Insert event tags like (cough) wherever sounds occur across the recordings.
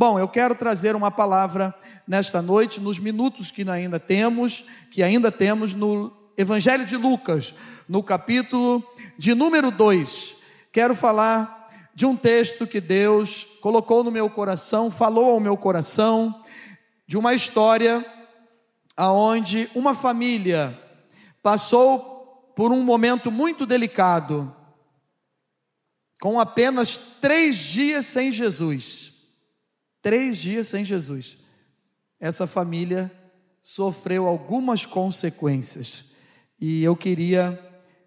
Bom, eu quero trazer uma palavra nesta noite, nos minutos que ainda temos, que ainda temos no Evangelho de Lucas, no capítulo de número 2. Quero falar de um texto que Deus colocou no meu coração, falou ao meu coração, de uma história aonde uma família passou por um momento muito delicado, com apenas três dias sem Jesus. Três dias sem Jesus. Essa família sofreu algumas consequências. E eu queria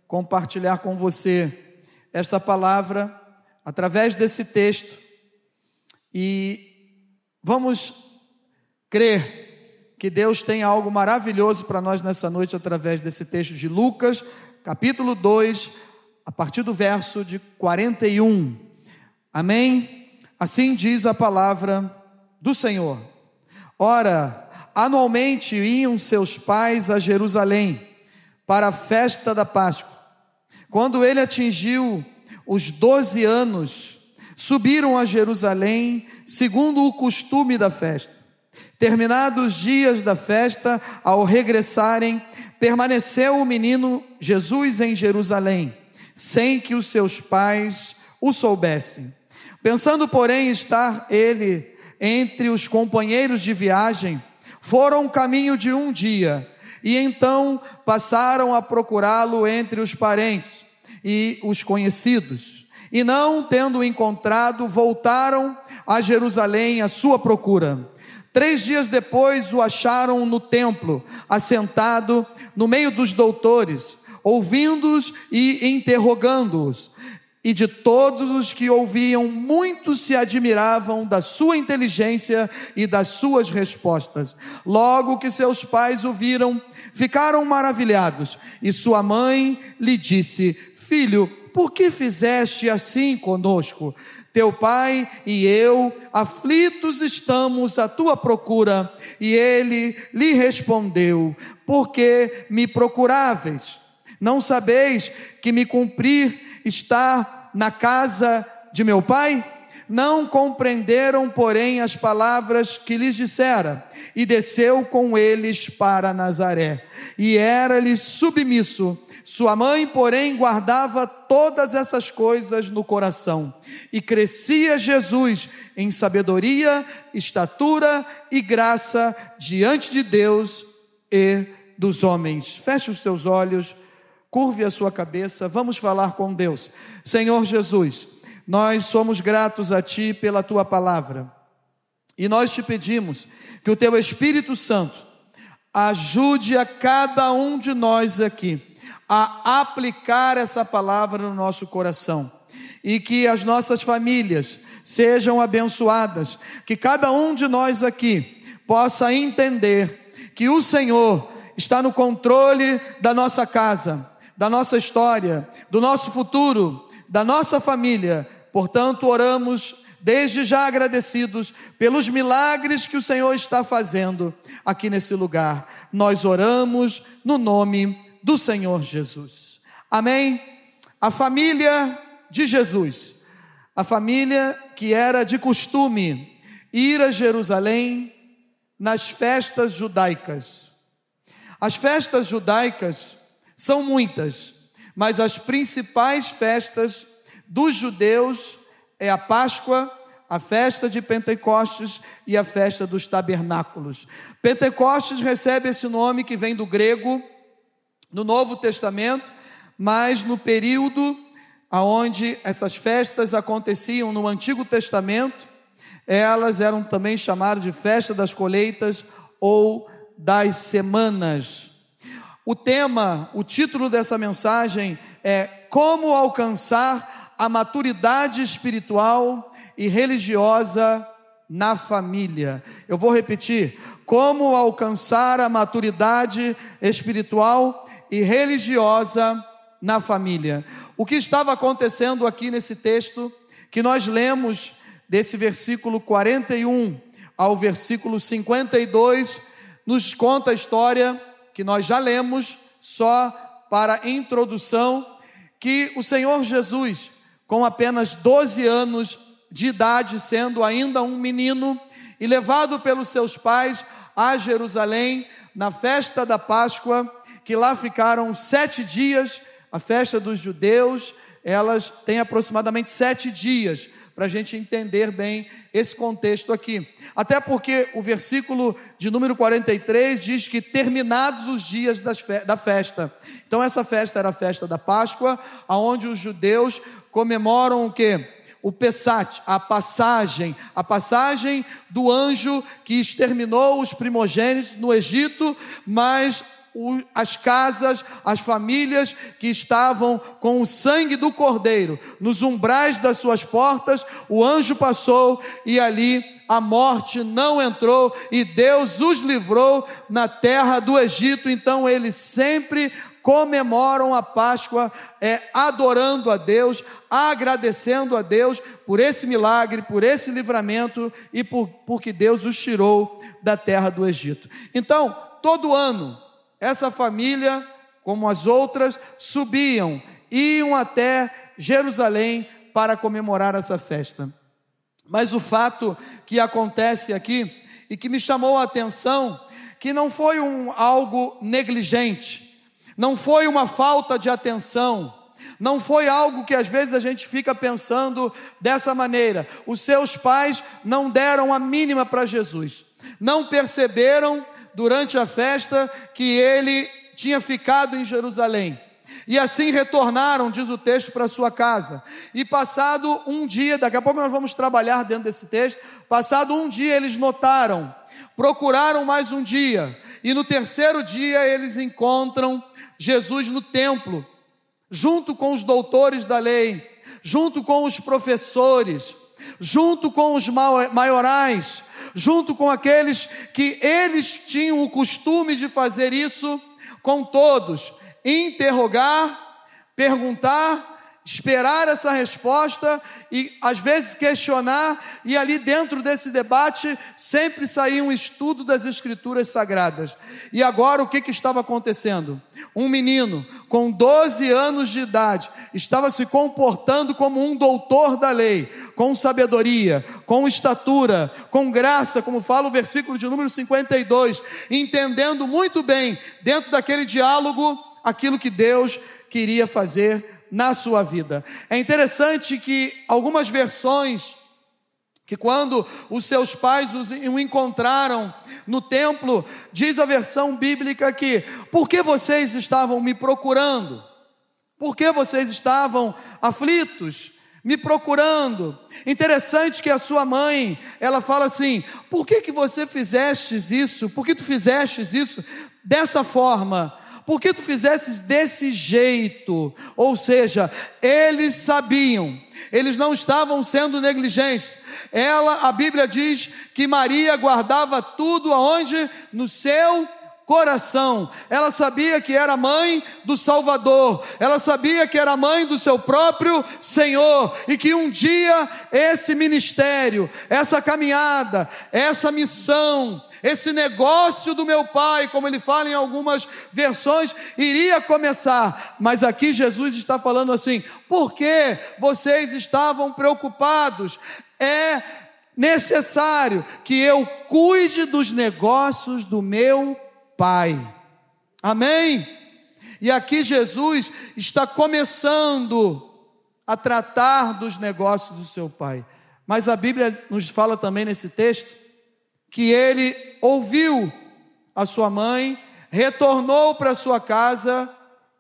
compartilhar com você esta palavra através desse texto. E vamos crer que Deus tem algo maravilhoso para nós nessa noite através desse texto de Lucas, capítulo 2, a partir do verso de 41. Amém? Assim diz a palavra do Senhor. Ora, anualmente iam seus pais a Jerusalém para a festa da Páscoa. Quando ele atingiu os doze anos, subiram a Jerusalém, segundo o costume da festa. Terminados os dias da festa, ao regressarem, permaneceu o menino Jesus em Jerusalém, sem que os seus pais o soubessem. Pensando, porém, estar ele entre os companheiros de viagem, foram caminho de um dia, e então passaram a procurá-lo entre os parentes e os conhecidos. E não tendo encontrado, voltaram a Jerusalém à sua procura. Três dias depois o acharam no templo, assentado no meio dos doutores, ouvindo-os e interrogando-os. E de todos os que ouviam, muitos se admiravam da sua inteligência e das suas respostas. Logo que seus pais o viram, ficaram maravilhados. E sua mãe lhe disse: Filho, por que fizeste assim conosco? Teu pai e eu, aflitos estamos à tua procura. E ele lhe respondeu: Por que me procuráveis? Não sabeis que me cumprir estar na casa de meu pai? Não compreenderam, porém, as palavras que lhes dissera, e desceu com eles para Nazaré, e era-lhe submisso. Sua mãe, porém, guardava todas essas coisas no coração, e crescia Jesus em sabedoria, estatura e graça diante de Deus e dos homens. Feche os teus olhos. Curve a sua cabeça, vamos falar com Deus. Senhor Jesus, nós somos gratos a Ti pela Tua palavra. E nós te pedimos que o Teu Espírito Santo ajude a cada um de nós aqui a aplicar essa palavra no nosso coração. E que as nossas famílias sejam abençoadas. Que cada um de nós aqui possa entender que o Senhor está no controle da nossa casa da nossa história, do nosso futuro, da nossa família. Portanto, oramos desde já agradecidos pelos milagres que o Senhor está fazendo aqui nesse lugar. Nós oramos no nome do Senhor Jesus. Amém? A família de Jesus, a família que era de costume ir a Jerusalém nas festas judaicas. As festas judaicas são muitas, mas as principais festas dos judeus é a Páscoa, a festa de Pentecostes e a festa dos tabernáculos. Pentecostes recebe esse nome que vem do grego no Novo Testamento, mas no período aonde essas festas aconteciam no Antigo Testamento, elas eram também chamadas de festa das colheitas ou das semanas. O tema, o título dessa mensagem é Como alcançar a maturidade espiritual e religiosa na família. Eu vou repetir: Como alcançar a maturidade espiritual e religiosa na família. O que estava acontecendo aqui nesse texto que nós lemos desse versículo 41 ao versículo 52 nos conta a história que nós já lemos, só para introdução, que o Senhor Jesus, com apenas 12 anos de idade, sendo ainda um menino, e levado pelos seus pais a Jerusalém na festa da Páscoa, que lá ficaram sete dias, a festa dos judeus, elas têm aproximadamente sete dias, para a gente entender bem esse contexto aqui. Até porque o versículo de número 43 diz que terminados os dias da festa. Então, essa festa era a festa da Páscoa, aonde os judeus comemoram o que? O Pessat, a passagem, a passagem do anjo que exterminou os primogênitos no Egito, mas as casas, as famílias que estavam com o sangue do cordeiro nos umbrais das suas portas, o anjo passou e ali a morte não entrou e Deus os livrou na terra do Egito. Então eles sempre comemoram a Páscoa é, adorando a Deus, agradecendo a Deus por esse milagre, por esse livramento e por porque Deus os tirou da terra do Egito. Então, todo ano essa família, como as outras, subiam, iam até Jerusalém para comemorar essa festa. Mas o fato que acontece aqui e que me chamou a atenção, que não foi um algo negligente, não foi uma falta de atenção, não foi algo que às vezes a gente fica pensando dessa maneira. Os seus pais não deram a mínima para Jesus, não perceberam durante a festa que ele tinha ficado em Jerusalém. E assim retornaram, diz o texto, para sua casa. E passado um dia, daqui a pouco nós vamos trabalhar dentro desse texto. Passado um dia, eles notaram, procuraram mais um dia. E no terceiro dia, eles encontram Jesus no templo, junto com os doutores da lei, junto com os professores, junto com os maiorais, junto com aqueles que eles tinham o costume de fazer isso com todos, interrogar, perguntar, esperar essa resposta e às vezes questionar, e ali dentro desse debate sempre saía um estudo das Escrituras Sagradas. E agora o que, que estava acontecendo? Um menino com 12 anos de idade estava se comportando como um doutor da lei, com sabedoria, com estatura, com graça, como fala o versículo de número 52, entendendo muito bem, dentro daquele diálogo, aquilo que Deus queria fazer na sua vida. É interessante que algumas versões, que quando os seus pais o encontraram no templo, diz a versão bíblica que, por que vocês estavam me procurando? Por que vocês estavam aflitos? Me procurando. Interessante que a sua mãe, ela fala assim: "Por que que você fizestes isso? Por que tu fizestes isso dessa forma? Por que tu fizesses desse jeito?" Ou seja, eles sabiam, eles não estavam sendo negligentes. Ela, a Bíblia diz que Maria guardava tudo aonde? No seu coração. Ela sabia que era mãe do Salvador, ela sabia que era mãe do seu próprio Senhor e que um dia esse ministério, essa caminhada, essa missão, esse negócio do meu pai, como ele fala em algumas versões, iria começar. Mas aqui Jesus está falando assim: por que vocês estavam preocupados? É necessário que eu cuide dos negócios do meu Pai. Amém? E aqui Jesus está começando a tratar dos negócios do seu Pai. Mas a Bíblia nos fala também nesse texto que ele ouviu a sua mãe, retornou para sua casa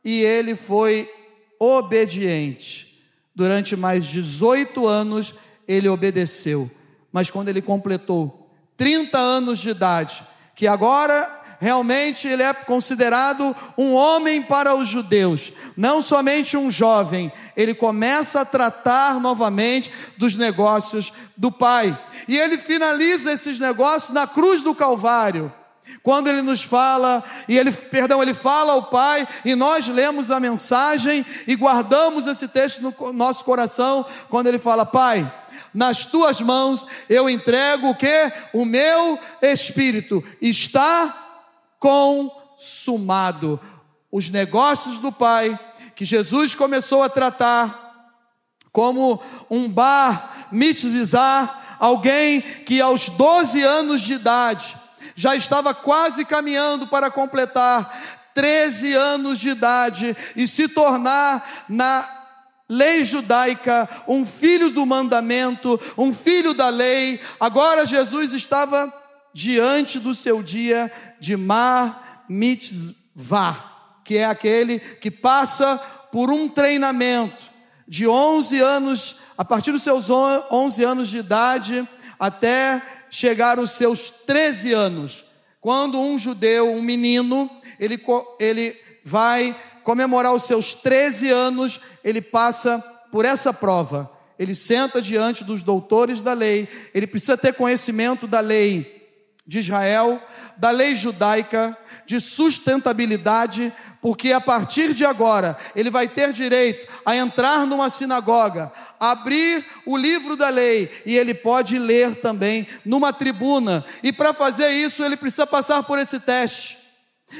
e ele foi obediente. Durante mais 18 anos ele obedeceu. Mas quando ele completou 30 anos de idade, que agora realmente ele é considerado um homem para os judeus, não somente um jovem. Ele começa a tratar novamente dos negócios do pai. E ele finaliza esses negócios na cruz do Calvário. Quando ele nos fala, e ele, perdão, ele fala ao Pai, e nós lemos a mensagem e guardamos esse texto no nosso coração, quando ele fala: Pai, nas tuas mãos eu entrego o que? O meu espírito está consumado. Os negócios do Pai, que Jesus começou a tratar como um bar mitzvizar, alguém que aos 12 anos de idade já estava quase caminhando para completar 13 anos de idade e se tornar na lei judaica um filho do mandamento, um filho da lei. Agora Jesus estava diante do seu dia de mar mitzvah, que é aquele que passa por um treinamento de 11 anos, a partir dos seus 11 anos de idade, até chegar aos seus 13 anos, quando um judeu, um menino, ele, ele vai comemorar os seus 13 anos, ele passa por essa prova. Ele senta diante dos doutores da lei, ele precisa ter conhecimento da lei de Israel, da lei judaica, de sustentabilidade, porque a partir de agora ele vai ter direito a entrar numa sinagoga, abrir o livro da lei e ele pode ler também numa tribuna. E para fazer isso ele precisa passar por esse teste.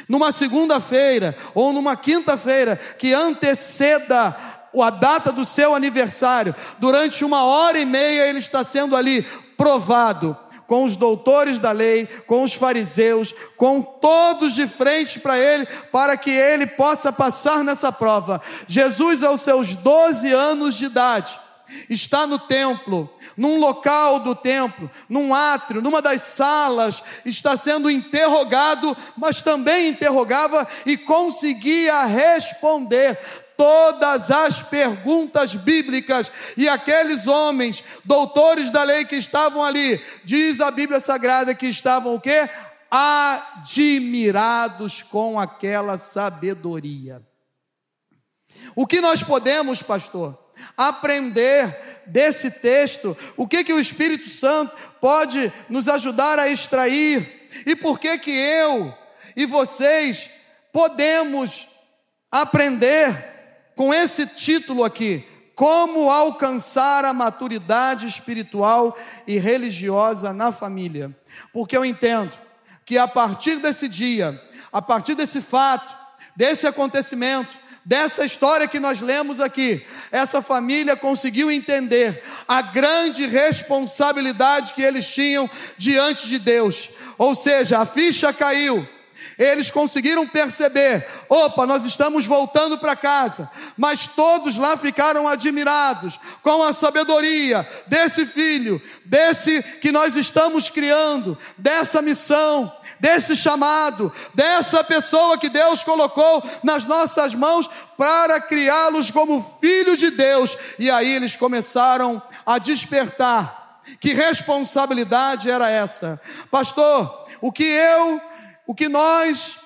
Numa segunda-feira ou numa quinta-feira que anteceda a data do seu aniversário, durante uma hora e meia ele está sendo ali provado com os doutores da lei, com os fariseus, com todos de frente para ele, para que ele possa passar nessa prova. Jesus, aos seus 12 anos de idade, está no templo, num local do templo, num átrio, numa das salas, está sendo interrogado, mas também interrogava e conseguia responder todas as perguntas bíblicas e aqueles homens, doutores da lei que estavam ali, diz a Bíblia Sagrada que estavam o quê? Admirados com aquela sabedoria. O que nós podemos, pastor, aprender desse texto? O que que o Espírito Santo pode nos ajudar a extrair? E por que que eu e vocês podemos aprender com esse título aqui: Como alcançar a maturidade espiritual e religiosa na família. Porque eu entendo que a partir desse dia, a partir desse fato, desse acontecimento, dessa história que nós lemos aqui, essa família conseguiu entender a grande responsabilidade que eles tinham diante de Deus. Ou seja, a ficha caiu eles conseguiram perceber: opa, nós estamos voltando para casa. Mas todos lá ficaram admirados com a sabedoria desse filho, desse que nós estamos criando, dessa missão, desse chamado, dessa pessoa que Deus colocou nas nossas mãos para criá-los como filho de Deus. E aí eles começaram a despertar. Que responsabilidade era essa? Pastor, o que eu o que nós,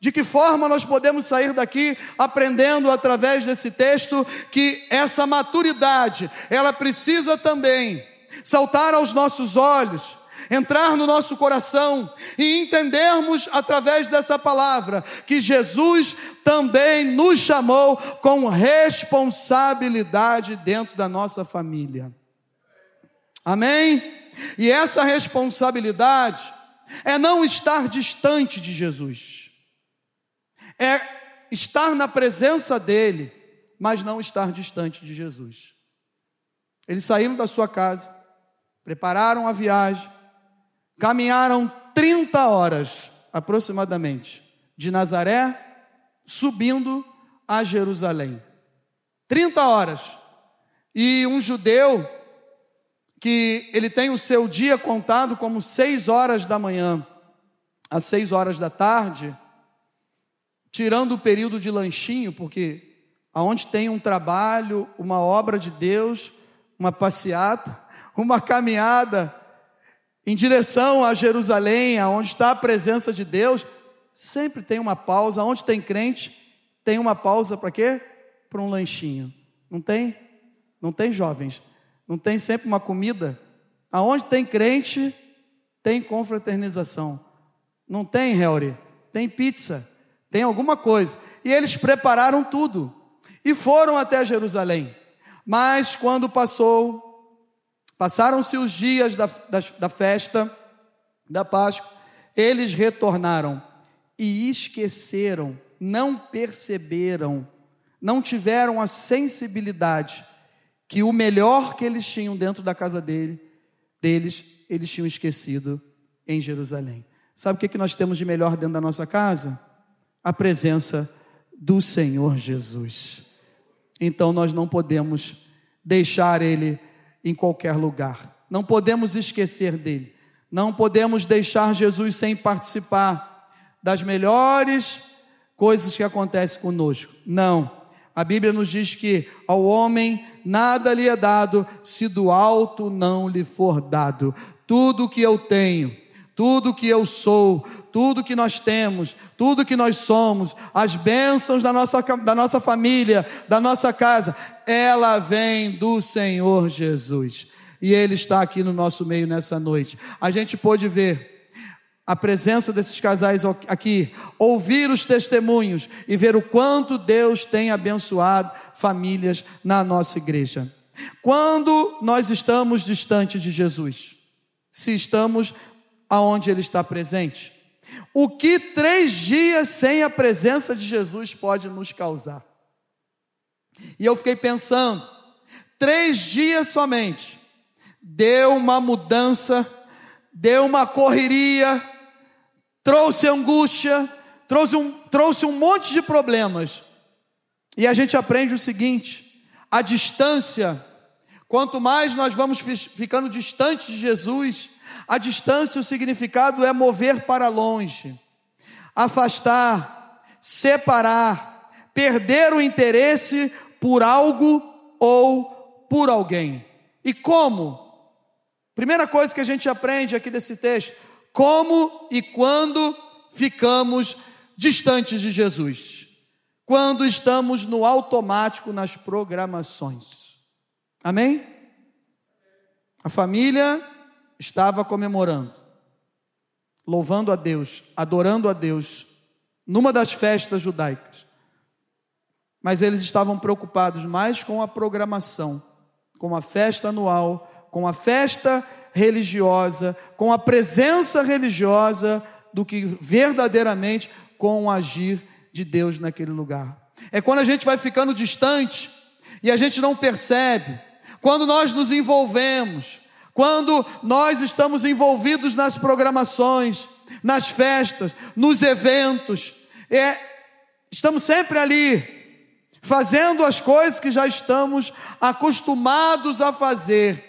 de que forma nós podemos sair daqui aprendendo através desse texto que essa maturidade, ela precisa também saltar aos nossos olhos, entrar no nosso coração e entendermos através dessa palavra que Jesus também nos chamou com responsabilidade dentro da nossa família. Amém? E essa responsabilidade é não estar distante de Jesus, é estar na presença dEle, mas não estar distante de Jesus. Eles saíram da sua casa, prepararam a viagem, caminharam 30 horas aproximadamente de Nazaré, subindo a Jerusalém. 30 horas. E um judeu que ele tem o seu dia contado como seis horas da manhã às seis horas da tarde, tirando o período de lanchinho, porque aonde tem um trabalho, uma obra de Deus, uma passeata, (laughs) uma caminhada em direção a Jerusalém, aonde está a presença de Deus, sempre tem uma pausa. Onde tem crente, tem uma pausa para quê? Para um lanchinho. Não tem? Não tem jovens? Não tem sempre uma comida? Aonde tem crente, tem confraternização. Não tem, Helry? Tem pizza, tem alguma coisa. E eles prepararam tudo e foram até Jerusalém. Mas quando passou, passaram-se os dias da, da, da festa da Páscoa, eles retornaram e esqueceram, não perceberam, não tiveram a sensibilidade que o melhor que eles tinham dentro da casa dele, deles, eles tinham esquecido em Jerusalém. Sabe o que, que nós temos de melhor dentro da nossa casa? A presença do Senhor Jesus. Então nós não podemos deixar Ele em qualquer lugar, não podemos esquecer dele, não podemos deixar Jesus sem participar das melhores coisas que acontecem conosco. Não. A Bíblia nos diz que ao homem nada lhe é dado se do alto não lhe for dado. Tudo que eu tenho, tudo que eu sou, tudo que nós temos, tudo que nós somos, as bênçãos da nossa, da nossa família, da nossa casa, ela vem do Senhor Jesus. E Ele está aqui no nosso meio nessa noite. A gente pôde ver a presença desses casais aqui, ouvir os testemunhos e ver o quanto Deus tem abençoado famílias na nossa igreja. Quando nós estamos distante de Jesus, se estamos aonde Ele está presente, o que três dias sem a presença de Jesus pode nos causar? E eu fiquei pensando, três dias somente, deu uma mudança, deu uma correria, trouxe angústia, trouxe um, trouxe um monte de problemas. E a gente aprende o seguinte: a distância, quanto mais nós vamos ficando distante de Jesus, a distância, o significado é mover para longe, afastar, separar, perder o interesse por algo ou por alguém. E como? Primeira coisa que a gente aprende aqui desse texto: como e quando ficamos distantes de Jesus? Quando estamos no automático nas programações. Amém? A família estava comemorando, louvando a Deus, adorando a Deus, numa das festas judaicas. Mas eles estavam preocupados mais com a programação, com a festa anual, com a festa religiosa, com a presença religiosa, do que verdadeiramente com o agir de Deus naquele lugar. É quando a gente vai ficando distante e a gente não percebe, quando nós nos envolvemos, quando nós estamos envolvidos nas programações, nas festas, nos eventos, é, estamos sempre ali, fazendo as coisas que já estamos acostumados a fazer.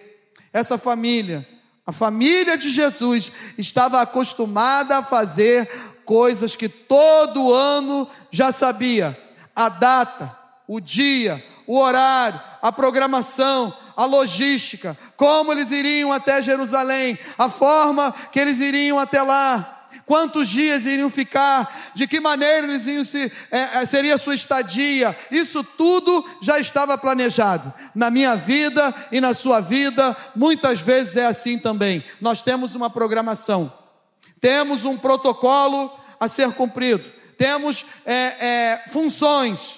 Essa família. A família de Jesus estava acostumada a fazer coisas que todo ano já sabia: a data, o dia, o horário, a programação, a logística, como eles iriam até Jerusalém, a forma que eles iriam até lá quantos dias iriam ficar, de que maneira eles iam se, é, é, seria a sua estadia, isso tudo já estava planejado. Na minha vida e na sua vida, muitas vezes é assim também. Nós temos uma programação, temos um protocolo a ser cumprido, temos é, é funções,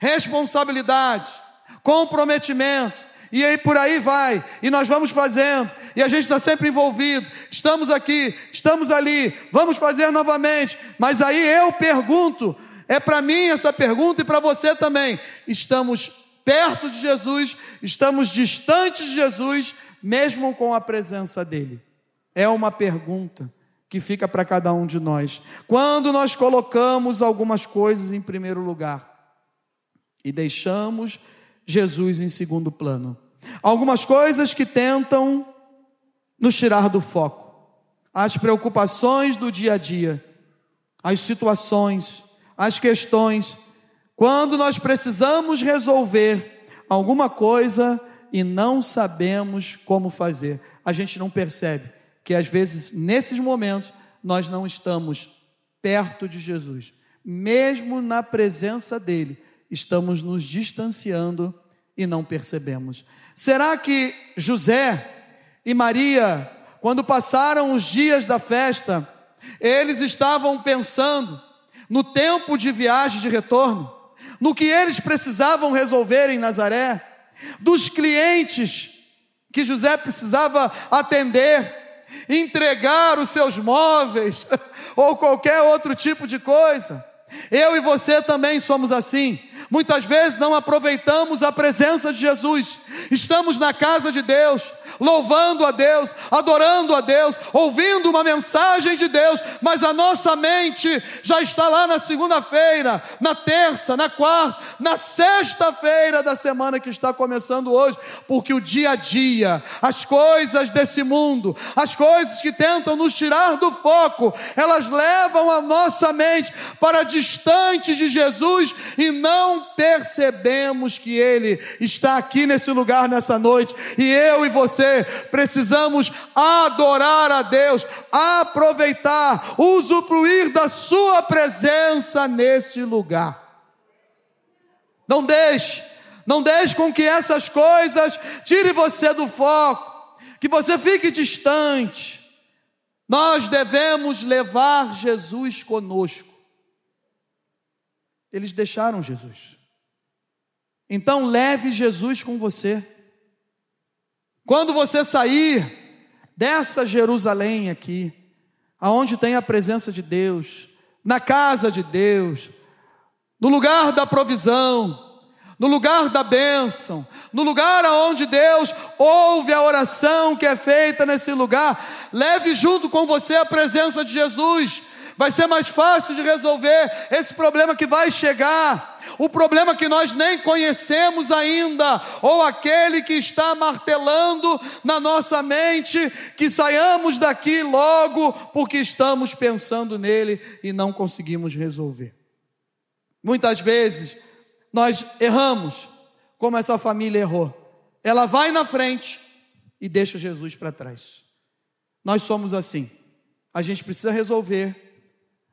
responsabilidades, comprometimento, e aí por aí vai, e nós vamos fazendo, e a gente está sempre envolvido. Estamos aqui, estamos ali, vamos fazer novamente. Mas aí eu pergunto, é para mim essa pergunta e para você também. Estamos perto de Jesus, estamos distantes de Jesus, mesmo com a presença dEle? É uma pergunta que fica para cada um de nós. Quando nós colocamos algumas coisas em primeiro lugar e deixamos Jesus em segundo plano. Algumas coisas que tentam nos tirar do foco. As preocupações do dia a dia, as situações, as questões, quando nós precisamos resolver alguma coisa e não sabemos como fazer, a gente não percebe que às vezes nesses momentos nós não estamos perto de Jesus, mesmo na presença dele, estamos nos distanciando e não percebemos. Será que José e Maria, quando passaram os dias da festa, eles estavam pensando no tempo de viagem de retorno, no que eles precisavam resolver em Nazaré, dos clientes que José precisava atender, entregar os seus móveis (laughs) ou qualquer outro tipo de coisa. Eu e você também somos assim. Muitas vezes não aproveitamos a presença de Jesus. Estamos na casa de Deus, louvando a Deus, adorando a Deus, ouvindo uma mensagem de Deus, mas a nossa mente já está lá na segunda-feira, na terça, na quarta, na sexta-feira da semana que está começando hoje, porque o dia a dia, as coisas desse mundo, as coisas que tentam nos tirar do foco, elas levam a nossa mente para distante de Jesus e não percebemos que Ele está aqui nesse lugar nessa noite, e eu e você precisamos adorar a Deus, aproveitar, usufruir da Sua presença nesse lugar. Não deixe, não deixe com que essas coisas tire você do foco, que você fique distante. Nós devemos levar Jesus conosco. Eles deixaram Jesus. Então leve Jesus com você. Quando você sair dessa Jerusalém aqui, aonde tem a presença de Deus, na casa de Deus, no lugar da provisão, no lugar da bênção, no lugar aonde Deus ouve a oração que é feita nesse lugar, leve junto com você a presença de Jesus. Vai ser mais fácil de resolver esse problema que vai chegar o problema que nós nem conhecemos ainda, ou aquele que está martelando na nossa mente, que saiamos daqui logo, porque estamos pensando nele e não conseguimos resolver. Muitas vezes nós erramos, como essa família errou. Ela vai na frente e deixa Jesus para trás. Nós somos assim. A gente precisa resolver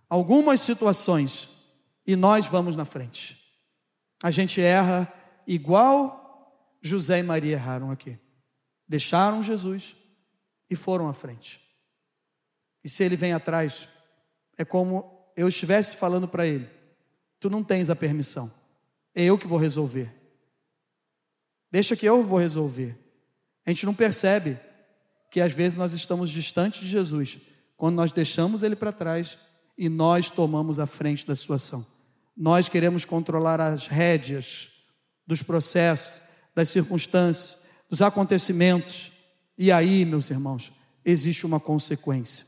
algumas situações e nós vamos na frente a gente erra igual José e Maria erraram aqui. Deixaram Jesus e foram à frente. E se ele vem atrás, é como eu estivesse falando para ele: Tu não tens a permissão, é eu que vou resolver. Deixa que eu vou resolver. A gente não percebe que às vezes nós estamos distantes de Jesus quando nós deixamos ele para trás e nós tomamos a frente da situação. Nós queremos controlar as rédeas dos processos, das circunstâncias, dos acontecimentos. E aí, meus irmãos, existe uma consequência.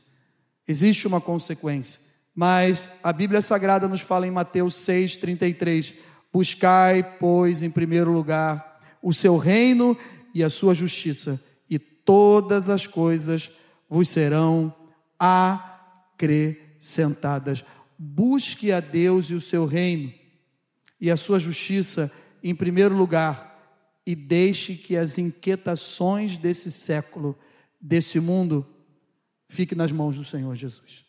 Existe uma consequência. Mas a Bíblia Sagrada nos fala em Mateus 6,33: Buscai, pois, em primeiro lugar o seu reino e a sua justiça, e todas as coisas vos serão acrescentadas busque a Deus e o seu reino e a sua justiça em primeiro lugar e deixe que as inquietações desse século, desse mundo, fiquem nas mãos do Senhor Jesus.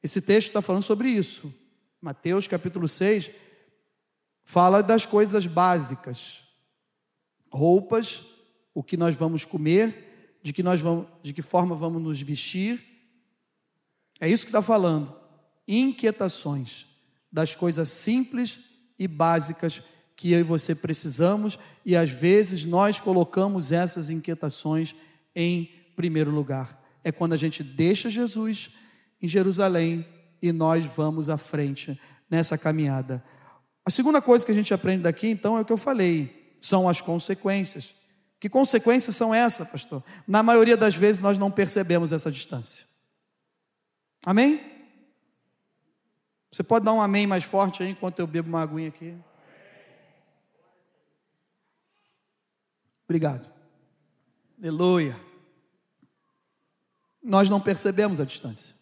Esse texto está falando sobre isso. Mateus capítulo 6 fala das coisas básicas: roupas, o que nós vamos comer, de que, nós vamos, de que forma vamos nos vestir. É isso que está falando inquietações das coisas simples e básicas que eu e você precisamos e às vezes nós colocamos essas inquietações em primeiro lugar. É quando a gente deixa Jesus em Jerusalém e nós vamos à frente nessa caminhada. A segunda coisa que a gente aprende daqui, então, é o que eu falei: são as consequências. Que consequências são essas, pastor? Na maioria das vezes nós não percebemos essa distância. Amém? Você pode dar um amém mais forte aí enquanto eu bebo uma aguinha aqui? Obrigado. Aleluia. Nós não percebemos a distância.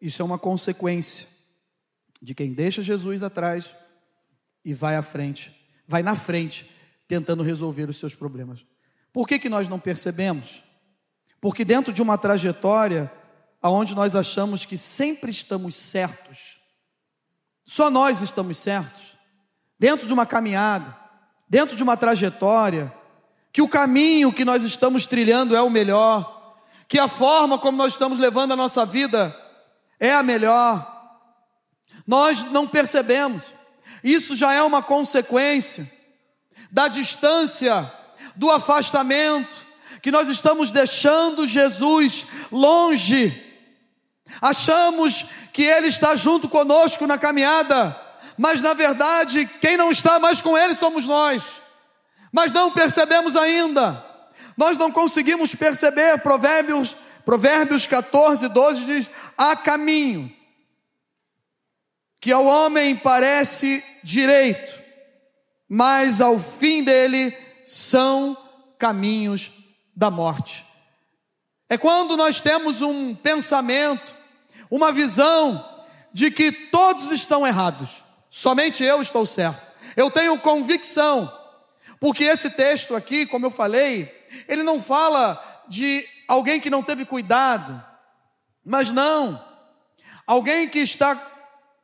Isso é uma consequência de quem deixa Jesus atrás e vai à frente, vai na frente, tentando resolver os seus problemas. Por que, que nós não percebemos? Porque dentro de uma trajetória aonde nós achamos que sempre estamos certos. Só nós estamos certos. Dentro de uma caminhada, dentro de uma trajetória, que o caminho que nós estamos trilhando é o melhor, que a forma como nós estamos levando a nossa vida é a melhor. Nós não percebemos. Isso já é uma consequência da distância, do afastamento, que nós estamos deixando Jesus longe Achamos que Ele está junto conosco na caminhada, mas na verdade, quem não está mais com Ele somos nós. Mas não percebemos ainda, nós não conseguimos perceber. Provérbios, Provérbios 14, 12 diz: há caminho que ao homem parece direito, mas ao fim dele são caminhos da morte. É quando nós temos um pensamento, uma visão de que todos estão errados, somente eu estou certo. Eu tenho convicção, porque esse texto aqui, como eu falei, ele não fala de alguém que não teve cuidado, mas não, alguém que está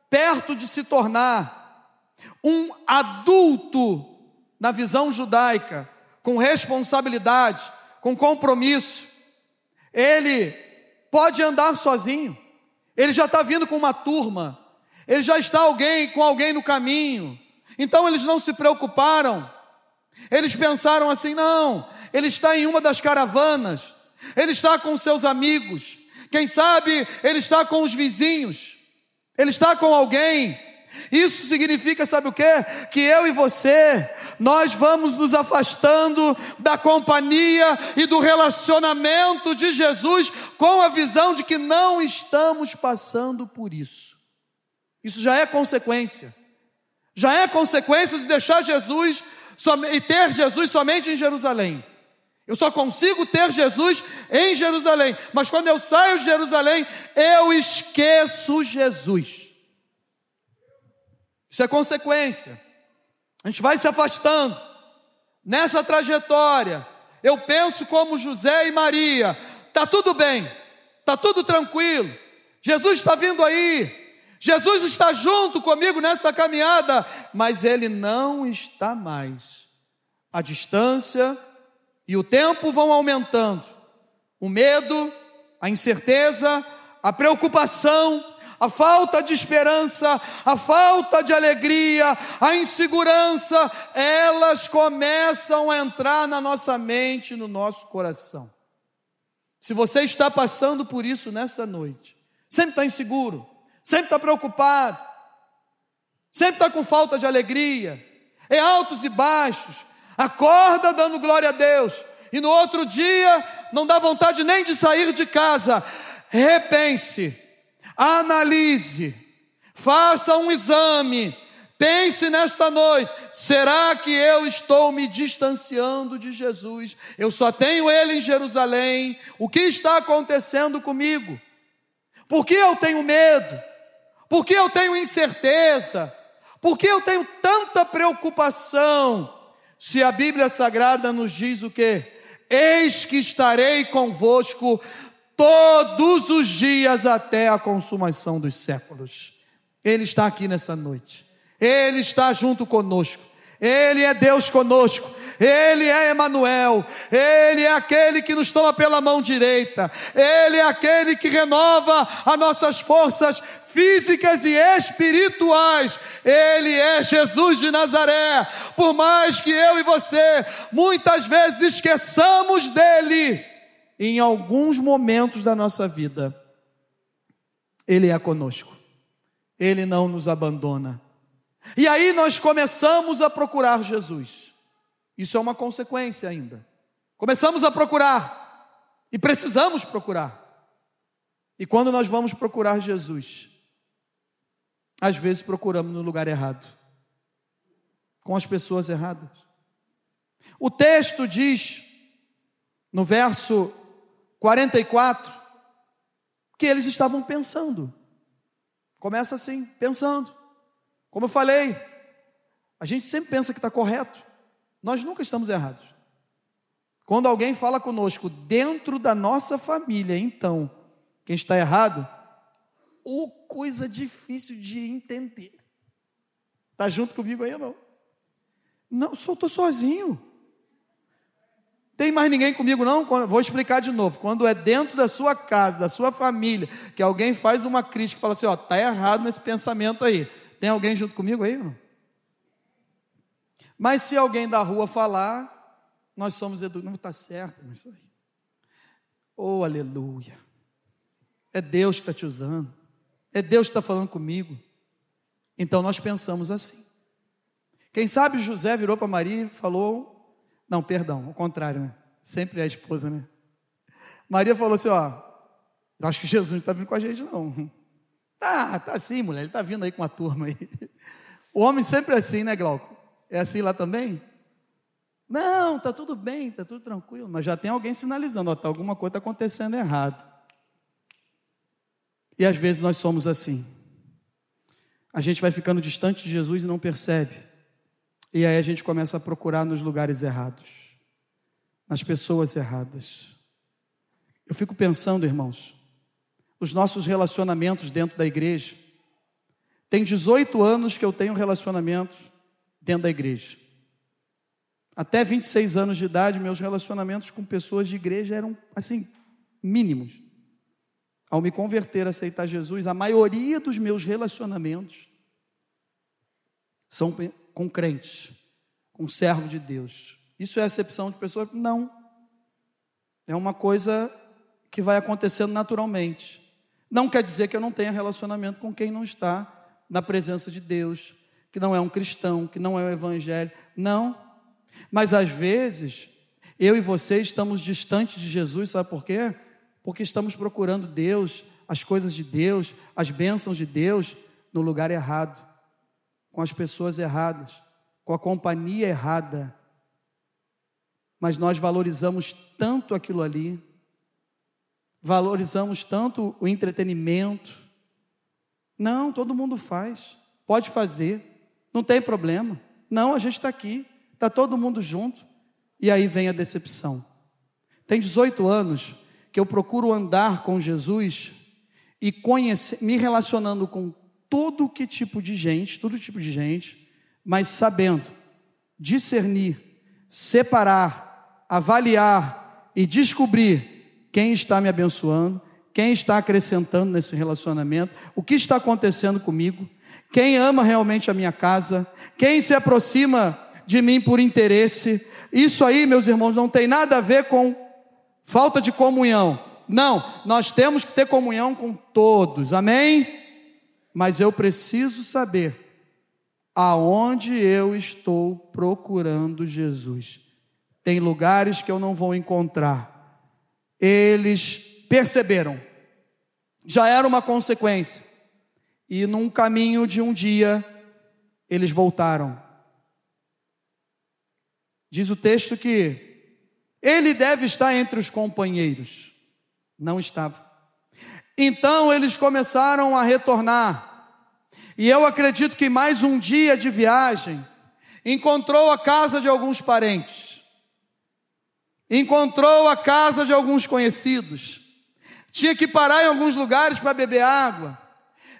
perto de se tornar um adulto na visão judaica, com responsabilidade, com compromisso. Ele pode andar sozinho, ele já está vindo com uma turma, ele já está alguém com alguém no caminho. Então eles não se preocuparam. Eles pensaram assim: não, ele está em uma das caravanas, ele está com seus amigos, quem sabe ele está com os vizinhos. Ele está com alguém. Isso significa, sabe o que? Que eu e você, nós vamos nos afastando da companhia e do relacionamento de Jesus com a visão de que não estamos passando por isso. Isso já é consequência. Já é consequência de deixar Jesus e ter Jesus somente em Jerusalém. Eu só consigo ter Jesus em Jerusalém. Mas quando eu saio de Jerusalém, eu esqueço Jesus. Isso é consequência. A gente vai se afastando. Nessa trajetória, eu penso como José e Maria: está tudo bem, está tudo tranquilo. Jesus está vindo aí. Jesus está junto comigo nessa caminhada, mas ele não está mais. A distância e o tempo vão aumentando. O medo, a incerteza, a preocupação, a falta de esperança, a falta de alegria, a insegurança, elas começam a entrar na nossa mente, no nosso coração. Se você está passando por isso nessa noite, sempre está inseguro, sempre está preocupado, sempre está com falta de alegria, é altos e baixos, acorda dando glória a Deus, e no outro dia não dá vontade nem de sair de casa. Repense, analise, faça um exame, pense nesta noite: será que eu estou me distanciando de Jesus? Eu só tenho Ele em Jerusalém, o que está acontecendo comigo? Por que eu tenho medo? Por que eu tenho incerteza? Por que eu tenho tanta preocupação? Se a Bíblia Sagrada nos diz o que? Eis que estarei convosco todos os dias até a consumação dos séculos. Ele está aqui nessa noite. Ele está junto conosco. Ele é Deus conosco. Ele é Emanuel, Ele é aquele que nos toma pela mão direita, Ele é aquele que renova as nossas forças físicas e espirituais. Ele é Jesus de Nazaré. Por mais que eu e você muitas vezes esqueçamos dele, em alguns momentos da nossa vida, Ele é conosco, Ele não nos abandona. E aí nós começamos a procurar Jesus. Isso é uma consequência ainda. Começamos a procurar e precisamos procurar. E quando nós vamos procurar Jesus, às vezes procuramos no lugar errado, com as pessoas erradas. O texto diz, no verso 44, que eles estavam pensando. Começa assim, pensando. Como eu falei, a gente sempre pensa que está correto. Nós nunca estamos errados. Quando alguém fala conosco dentro da nossa família, então, quem está errado, ou coisa difícil de entender. Está junto comigo aí ou não? Não, só estou sozinho. Tem mais ninguém comigo não? Vou explicar de novo. Quando é dentro da sua casa, da sua família, que alguém faz uma crítica e fala assim, ó, tá errado nesse pensamento aí. Tem alguém junto comigo aí? Não? Mas se alguém da rua falar, nós somos educados. Não está certo, isso aí. Oh, aleluia. É Deus que está te usando. É Deus que está falando comigo. Então nós pensamos assim. Quem sabe José virou para Maria e falou: Não, perdão, ao contrário, né? Sempre é a esposa, né? Maria falou assim: Ó, acho que Jesus não está vindo com a gente, não. Ah, (laughs) tá assim, mulher, ele está vindo aí com uma turma aí. (laughs) O homem sempre é assim, né, Glauco? É assim lá também? Não, tá tudo bem, tá tudo tranquilo, mas já tem alguém sinalizando, ó, tá, alguma coisa está acontecendo errado. E às vezes nós somos assim. A gente vai ficando distante de Jesus e não percebe. E aí a gente começa a procurar nos lugares errados, nas pessoas erradas. Eu fico pensando, irmãos, os nossos relacionamentos dentro da igreja. Tem 18 anos que eu tenho relacionamento dentro da igreja. Até 26 anos de idade, meus relacionamentos com pessoas de igreja eram assim, mínimos. Ao me converter, aceitar Jesus, a maioria dos meus relacionamentos são com crentes, com servo de Deus. Isso é acepção de pessoas? Não. É uma coisa que vai acontecendo naturalmente. Não quer dizer que eu não tenha relacionamento com quem não está na presença de Deus, que não é um cristão, que não é um evangelho. Não. Mas às vezes, eu e você estamos distantes de Jesus, sabe por quê? Porque estamos procurando Deus, as coisas de Deus, as bênçãos de Deus no lugar errado, com as pessoas erradas, com a companhia errada. Mas nós valorizamos tanto aquilo ali, valorizamos tanto o entretenimento. Não, todo mundo faz, pode fazer, não tem problema. Não, a gente está aqui, está todo mundo junto. E aí vem a decepção. Tem 18 anos que eu procuro andar com Jesus e conhecer, me relacionando com todo que tipo de gente, todo tipo de gente, mas sabendo discernir, separar, avaliar e descobrir quem está me abençoando, quem está acrescentando nesse relacionamento, o que está acontecendo comigo, quem ama realmente a minha casa, quem se aproxima de mim por interesse. Isso aí, meus irmãos, não tem nada a ver com falta de comunhão. Não, nós temos que ter comunhão com todos, amém? Mas eu preciso saber aonde eu estou procurando Jesus. Tem lugares que eu não vou encontrar. Eles perceberam, já era uma consequência, e num caminho de um dia, eles voltaram. Diz o texto que ele deve estar entre os companheiros. Não estava. Então eles começaram a retornar. E eu acredito que mais um dia de viagem encontrou a casa de alguns parentes, encontrou a casa de alguns conhecidos, tinha que parar em alguns lugares para beber água,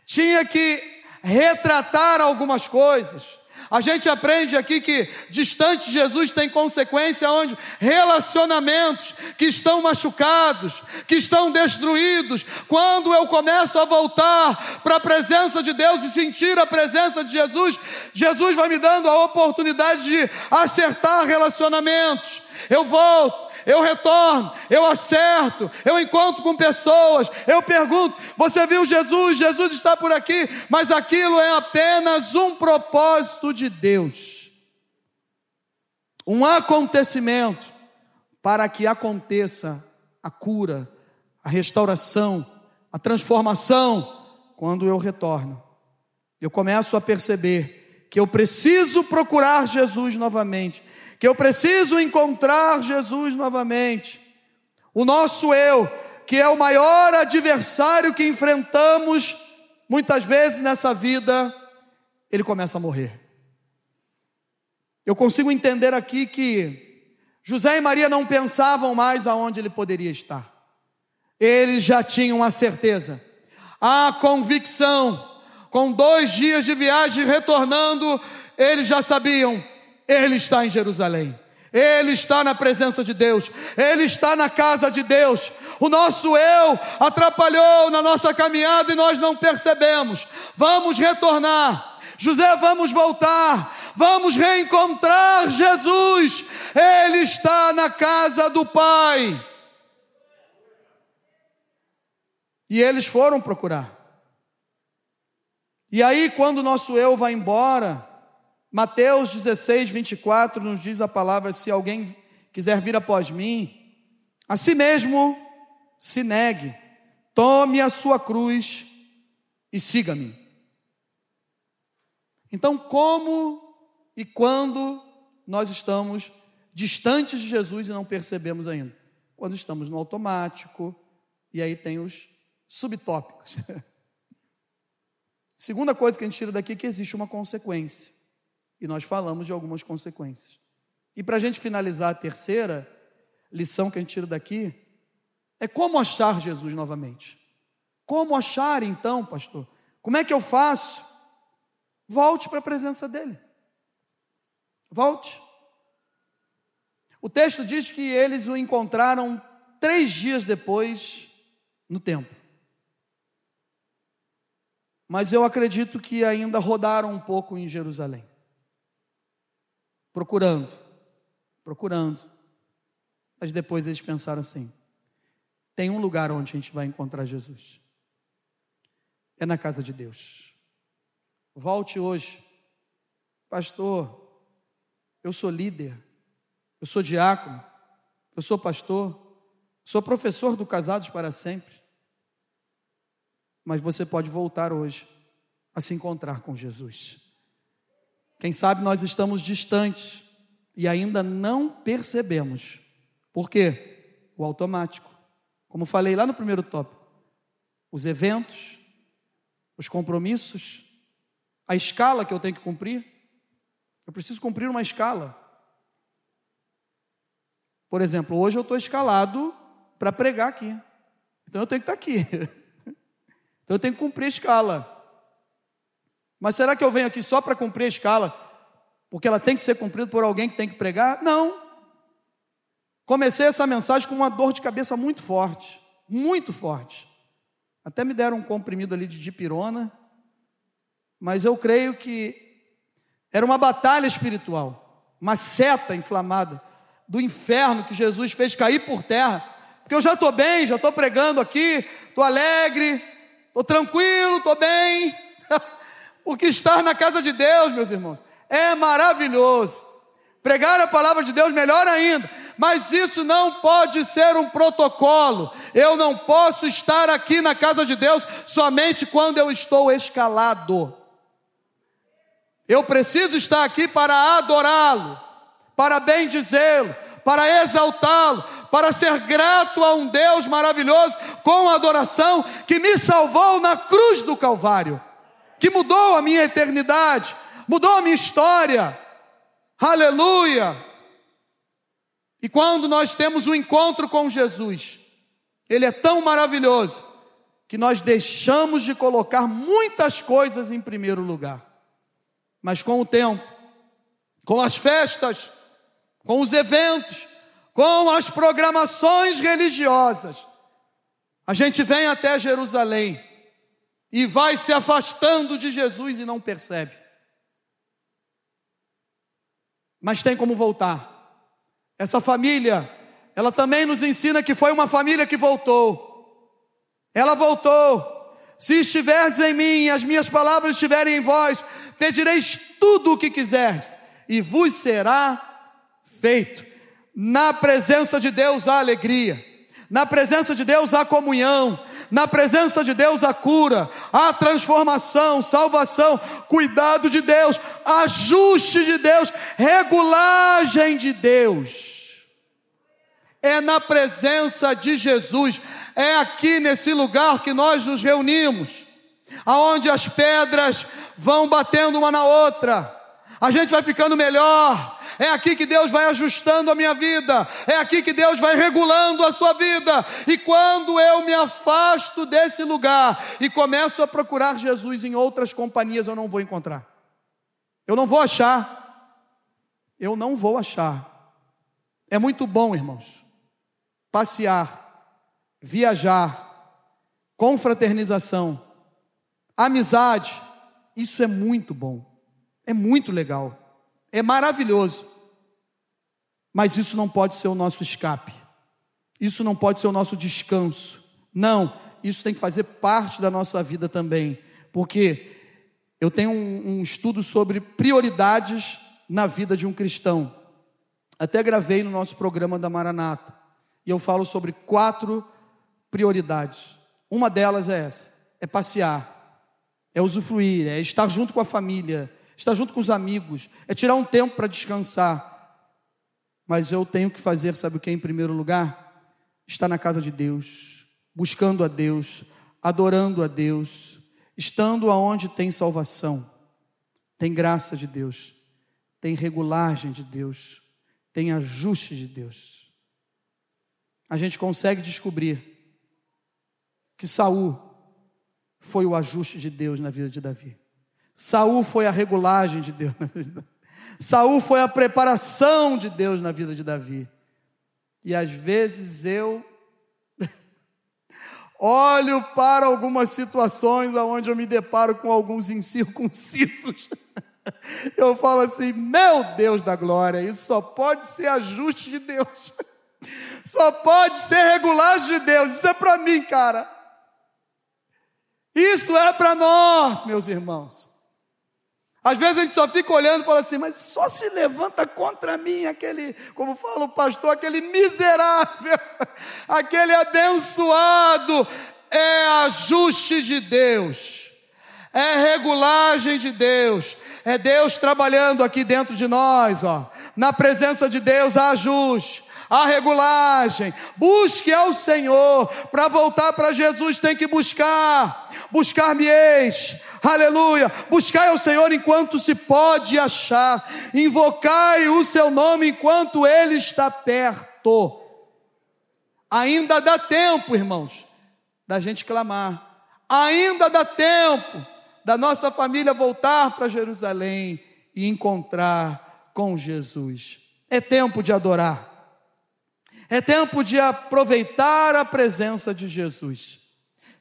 tinha que retratar algumas coisas. A gente aprende aqui que distante Jesus tem consequência onde relacionamentos que estão machucados, que estão destruídos, quando eu começo a voltar para a presença de Deus e sentir a presença de Jesus, Jesus vai me dando a oportunidade de acertar relacionamentos. Eu volto, eu retorno, eu acerto, eu encontro com pessoas, eu pergunto: você viu Jesus? Jesus está por aqui, mas aquilo é apenas um propósito de Deus, um acontecimento para que aconteça a cura, a restauração, a transformação quando eu retorno. Eu começo a perceber que eu preciso procurar Jesus novamente que eu preciso encontrar Jesus novamente. O nosso eu, que é o maior adversário que enfrentamos muitas vezes nessa vida, ele começa a morrer. Eu consigo entender aqui que José e Maria não pensavam mais aonde ele poderia estar. Eles já tinham a certeza, a convicção, com dois dias de viagem retornando, eles já sabiam ele está em Jerusalém. Ele está na presença de Deus, Ele está na casa de Deus. O nosso eu atrapalhou na nossa caminhada e nós não percebemos. Vamos retornar, José, vamos voltar, vamos reencontrar Jesus. Ele está na casa do Pai. E eles foram procurar. E aí, quando o nosso eu vai embora, Mateus 16, 24 nos diz a palavra: se alguém quiser vir após mim, a si mesmo se negue, tome a sua cruz e siga-me. Então, como e quando nós estamos distantes de Jesus e não percebemos ainda? Quando estamos no automático, e aí tem os subtópicos. (laughs) Segunda coisa que a gente tira daqui é que existe uma consequência. E nós falamos de algumas consequências. E para a gente finalizar a terceira lição que a gente tira daqui, é como achar Jesus novamente. Como achar então, pastor? Como é que eu faço? Volte para a presença dele. Volte. O texto diz que eles o encontraram três dias depois no templo. Mas eu acredito que ainda rodaram um pouco em Jerusalém, procurando, procurando. Mas depois eles pensaram assim: tem um lugar onde a gente vai encontrar Jesus. É na casa de Deus. Volte hoje, pastor. Eu sou líder, eu sou diácono, eu sou pastor, sou professor do Casados para Sempre mas você pode voltar hoje a se encontrar com Jesus. Quem sabe nós estamos distantes e ainda não percebemos. Por quê? O automático. Como falei lá no primeiro tópico, os eventos, os compromissos, a escala que eu tenho que cumprir. Eu preciso cumprir uma escala. Por exemplo, hoje eu estou escalado para pregar aqui. Então eu tenho que estar aqui. (laughs) Então eu tenho que cumprir a escala. Mas será que eu venho aqui só para cumprir a escala? Porque ela tem que ser cumprida por alguém que tem que pregar? Não. Comecei essa mensagem com uma dor de cabeça muito forte, muito forte. Até me deram um comprimido ali de dipirona, mas eu creio que era uma batalha espiritual, uma seta inflamada do inferno que Jesus fez cair por terra. Porque eu já estou bem, já estou pregando aqui, estou alegre, estou tranquilo, estou bem, (laughs) porque estar na casa de Deus, meus irmãos, é maravilhoso. Pregar a palavra de Deus, melhor ainda, mas isso não pode ser um protocolo. Eu não posso estar aqui na casa de Deus somente quando eu estou escalado. Eu preciso estar aqui para adorá-lo, para bendizê-lo, para exaltá-lo, para ser grato a um Deus maravilhoso com adoração que me salvou na cruz do Calvário, que mudou a minha eternidade, mudou a minha história. Aleluia! E quando nós temos um encontro com Jesus, ele é tão maravilhoso que nós deixamos de colocar muitas coisas em primeiro lugar. Mas com o tempo, com as festas, com os eventos, com as programações religiosas. A gente vem até Jerusalém e vai se afastando de Jesus e não percebe. Mas tem como voltar. Essa família, ela também nos ensina que foi uma família que voltou. Ela voltou. Se estiverdes em mim e as minhas palavras estiverem em vós, pedireis tudo o que quiserdes e vos será feito. Na presença de Deus há alegria, na presença de Deus há comunhão, na presença de Deus há cura, há transformação, salvação, cuidado de Deus, ajuste de Deus, regulagem de Deus. É na presença de Jesus, é aqui nesse lugar que nós nos reunimos, aonde as pedras vão batendo uma na outra, a gente vai ficando melhor, é aqui que Deus vai ajustando a minha vida, é aqui que Deus vai regulando a sua vida. E quando eu me afasto desse lugar e começo a procurar Jesus em outras companhias, eu não vou encontrar. Eu não vou achar. Eu não vou achar. É muito bom, irmãos, passear, viajar, confraternização, amizade. Isso é muito bom. É muito legal. É maravilhoso. Mas isso não pode ser o nosso escape. Isso não pode ser o nosso descanso. Não, isso tem que fazer parte da nossa vida também. Porque eu tenho um, um estudo sobre prioridades na vida de um cristão. Até gravei no nosso programa da Maranata. E eu falo sobre quatro prioridades. Uma delas é essa: é passear, é usufruir, é estar junto com a família, estar junto com os amigos, é tirar um tempo para descansar. Mas eu tenho que fazer, sabe o que em primeiro lugar? Estar na casa de Deus, buscando a Deus, adorando a Deus, estando aonde tem salvação, tem graça de Deus, tem regulagem de Deus, tem ajuste de Deus. A gente consegue descobrir que Saul foi o ajuste de Deus na vida de Davi. Saul foi a regulagem de Deus Davi. Saul foi a preparação de Deus na vida de Davi. E às vezes eu (laughs) olho para algumas situações onde eu me deparo com alguns incircuncisos. (laughs) Eu falo assim: meu Deus da glória, isso só pode ser ajuste de Deus, (laughs) só pode ser regulagem de Deus. Isso é para mim, cara. Isso é para nós, meus irmãos. Às vezes a gente só fica olhando e fala assim, mas só se levanta contra mim aquele, como fala o pastor, aquele miserável, (laughs) aquele abençoado. É ajuste de Deus, é regulagem de Deus, é Deus trabalhando aqui dentro de nós, ó. Na presença de Deus há ajuste, há regulagem. Busque ao Senhor. Para voltar para Jesus tem que buscar. Buscar-me-eis aleluia. Buscai ao Senhor enquanto se pode achar, invocai o seu nome enquanto ele está perto. Ainda dá tempo, irmãos, da gente clamar, ainda dá tempo da nossa família voltar para Jerusalém e encontrar com Jesus. É tempo de adorar. É tempo de aproveitar a presença de Jesus.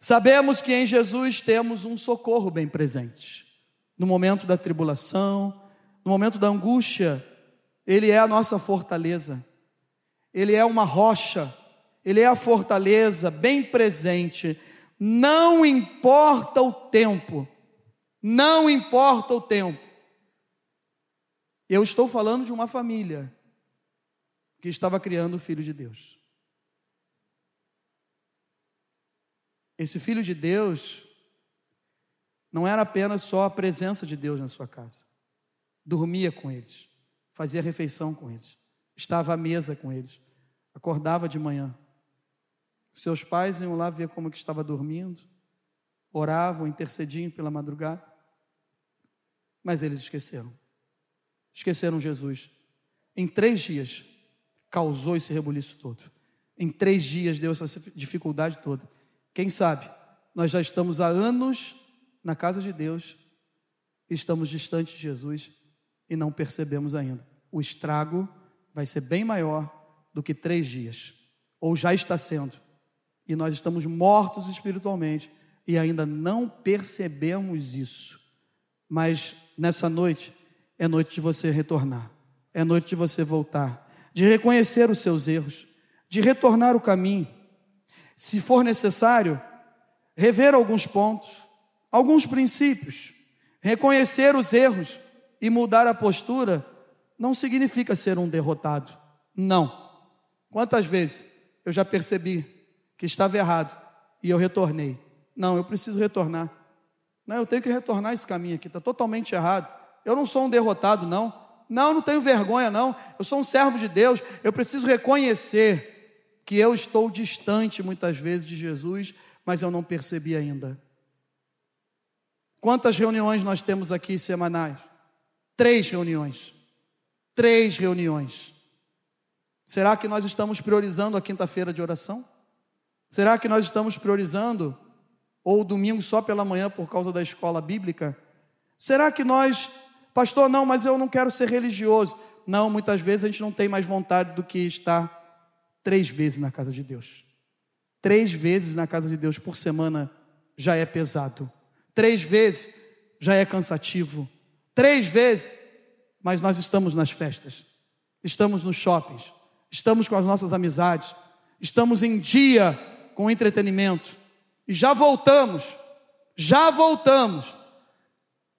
Sabemos que em Jesus temos um socorro bem presente. No momento da tribulação, no momento da angústia, Ele é a nossa fortaleza, Ele é uma rocha, Ele é a fortaleza bem presente. Não importa o tempo, não importa o tempo. Eu estou falando de uma família que estava criando o Filho de Deus. Esse filho de Deus não era apenas só a presença de Deus na sua casa. Dormia com eles, fazia refeição com eles, estava à mesa com eles, acordava de manhã. Seus pais iam lá ver como que estava dormindo, oravam, intercediam pela madrugada. Mas eles esqueceram. Esqueceram Jesus. Em três dias, causou esse rebuliço todo. Em três dias deu essa dificuldade toda. Quem sabe, nós já estamos há anos na casa de Deus, estamos distantes de Jesus e não percebemos ainda. O estrago vai ser bem maior do que três dias, ou já está sendo, e nós estamos mortos espiritualmente e ainda não percebemos isso. Mas nessa noite é noite de você retornar, é noite de você voltar, de reconhecer os seus erros, de retornar o caminho se for necessário, rever alguns pontos, alguns princípios, reconhecer os erros e mudar a postura, não significa ser um derrotado. Não. Quantas vezes eu já percebi que estava errado e eu retornei? Não, eu preciso retornar. Não, eu tenho que retornar esse caminho aqui, está totalmente errado. Eu não sou um derrotado, não. Não, não tenho vergonha, não. Eu sou um servo de Deus. Eu preciso reconhecer que eu estou distante muitas vezes de Jesus, mas eu não percebi ainda. Quantas reuniões nós temos aqui semanais? Três reuniões. Três reuniões. Será que nós estamos priorizando a quinta-feira de oração? Será que nós estamos priorizando ou o domingo só pela manhã por causa da escola bíblica? Será que nós, pastor, não, mas eu não quero ser religioso. Não, muitas vezes a gente não tem mais vontade do que estar três vezes na casa de Deus. Três vezes na casa de Deus por semana já é pesado. Três vezes já é cansativo. Três vezes, mas nós estamos nas festas, estamos nos shoppings, estamos com as nossas amizades, estamos em dia com entretenimento e já voltamos, já voltamos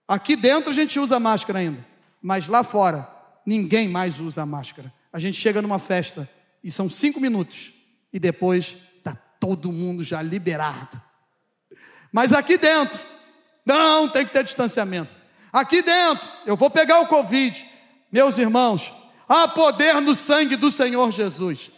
Aqui dentro a gente usa máscara ainda, mas lá fora ninguém mais usa máscara. A gente chega numa festa e são cinco minutos e depois está todo mundo já liberado. Mas aqui dentro, não tem que ter distanciamento. Aqui dentro, eu vou pegar o Covid, meus irmãos, há poder no sangue do Senhor Jesus.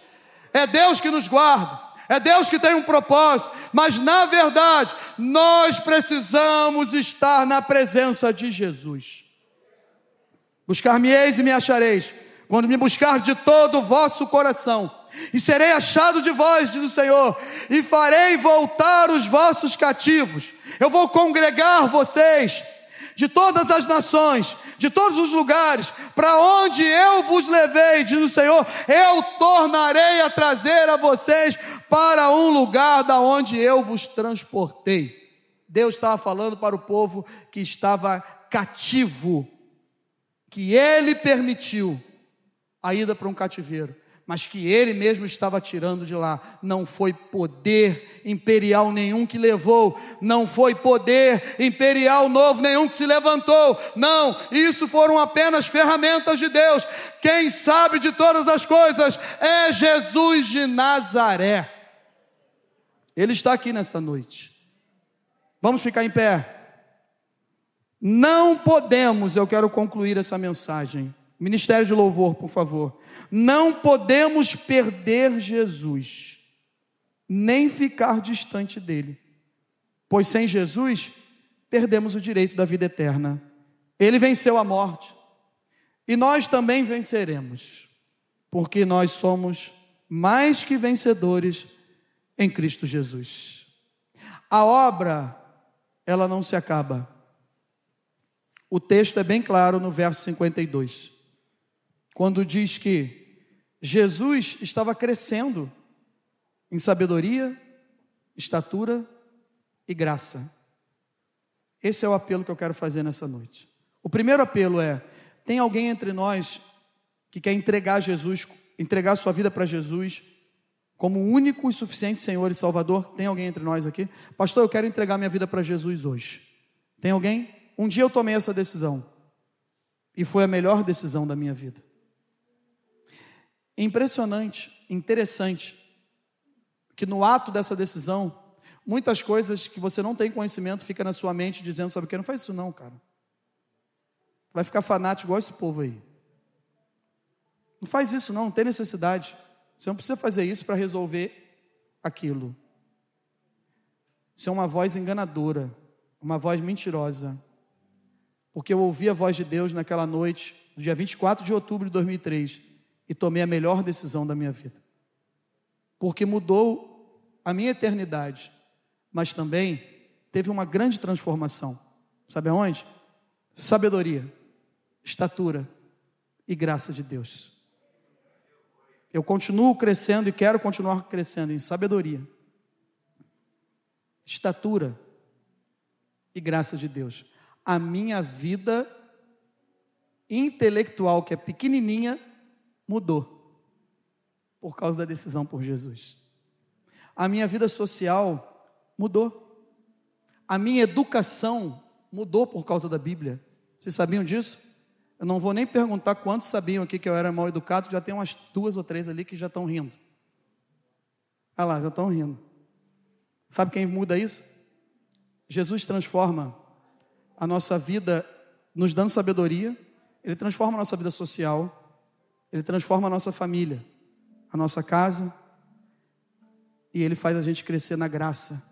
É Deus que nos guarda. É Deus que tem um propósito, mas na verdade, nós precisamos estar na presença de Jesus. Buscar-me-eis e me achareis, quando me buscar de todo o vosso coração, e serei achado de vós, diz o Senhor, e farei voltar os vossos cativos. Eu vou congregar vocês de todas as nações, de todos os lugares, para onde eu vos levei, diz o Senhor, eu tornarei a trazer a vocês para um lugar da onde eu vos transportei. Deus estava falando para o povo que estava cativo, que ele permitiu a ida para um cativeiro mas que ele mesmo estava tirando de lá. Não foi poder imperial nenhum que levou, não foi poder imperial novo nenhum que se levantou. Não, isso foram apenas ferramentas de Deus. Quem sabe de todas as coisas é Jesus de Nazaré. Ele está aqui nessa noite. Vamos ficar em pé. Não podemos, eu quero concluir essa mensagem. Ministério de louvor, por favor. Não podemos perder Jesus, nem ficar distante dele, pois sem Jesus perdemos o direito da vida eterna. Ele venceu a morte e nós também venceremos, porque nós somos mais que vencedores em Cristo Jesus. A obra, ela não se acaba. O texto é bem claro no verso 52, quando diz que Jesus estava crescendo em sabedoria, estatura e graça. Esse é o apelo que eu quero fazer nessa noite. O primeiro apelo é: tem alguém entre nós que quer entregar Jesus, entregar sua vida para Jesus como único e suficiente Senhor e Salvador. Tem alguém entre nós aqui? Pastor, eu quero entregar minha vida para Jesus hoje. Tem alguém? Um dia eu tomei essa decisão e foi a melhor decisão da minha vida. Impressionante, interessante, que no ato dessa decisão, muitas coisas que você não tem conhecimento fica na sua mente dizendo, sabe o que? Não faz isso não, cara. Vai ficar fanático igual esse povo aí. Não faz isso não, não tem necessidade. Você não precisa fazer isso para resolver aquilo. Isso é uma voz enganadora, uma voz mentirosa. Porque eu ouvi a voz de Deus naquela noite, no dia 24 de outubro de 2003, e tomei a melhor decisão da minha vida. Porque mudou a minha eternidade, mas também teve uma grande transformação. Sabe aonde? Sabedoria, estatura e graça de Deus. Eu continuo crescendo e quero continuar crescendo em sabedoria, estatura e graça de Deus. A minha vida intelectual, que é pequenininha, mudou por causa da decisão por Jesus. A minha vida social mudou. A minha educação mudou por causa da Bíblia. Vocês sabiam disso? Eu não vou nem perguntar quantos sabiam aqui que eu era mal educado, já tem umas duas ou três ali que já estão rindo. Olha lá, já estão rindo. Sabe quem muda isso? Jesus transforma a nossa vida, nos dando sabedoria, Ele transforma a nossa vida social, Ele transforma a nossa família, a nossa casa, e Ele faz a gente crescer na graça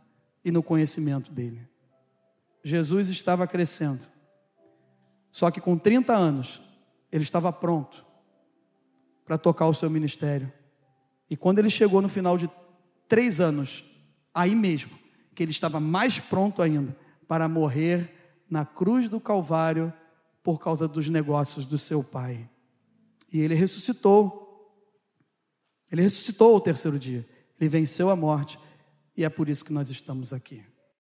e no conhecimento dEle. Jesus estava crescendo só que com 30 anos, ele estava pronto para tocar o seu ministério. E quando ele chegou no final de três anos, aí mesmo, que ele estava mais pronto ainda para morrer na cruz do Calvário por causa dos negócios do seu pai. E ele ressuscitou. Ele ressuscitou o terceiro dia. Ele venceu a morte. E é por isso que nós estamos aqui.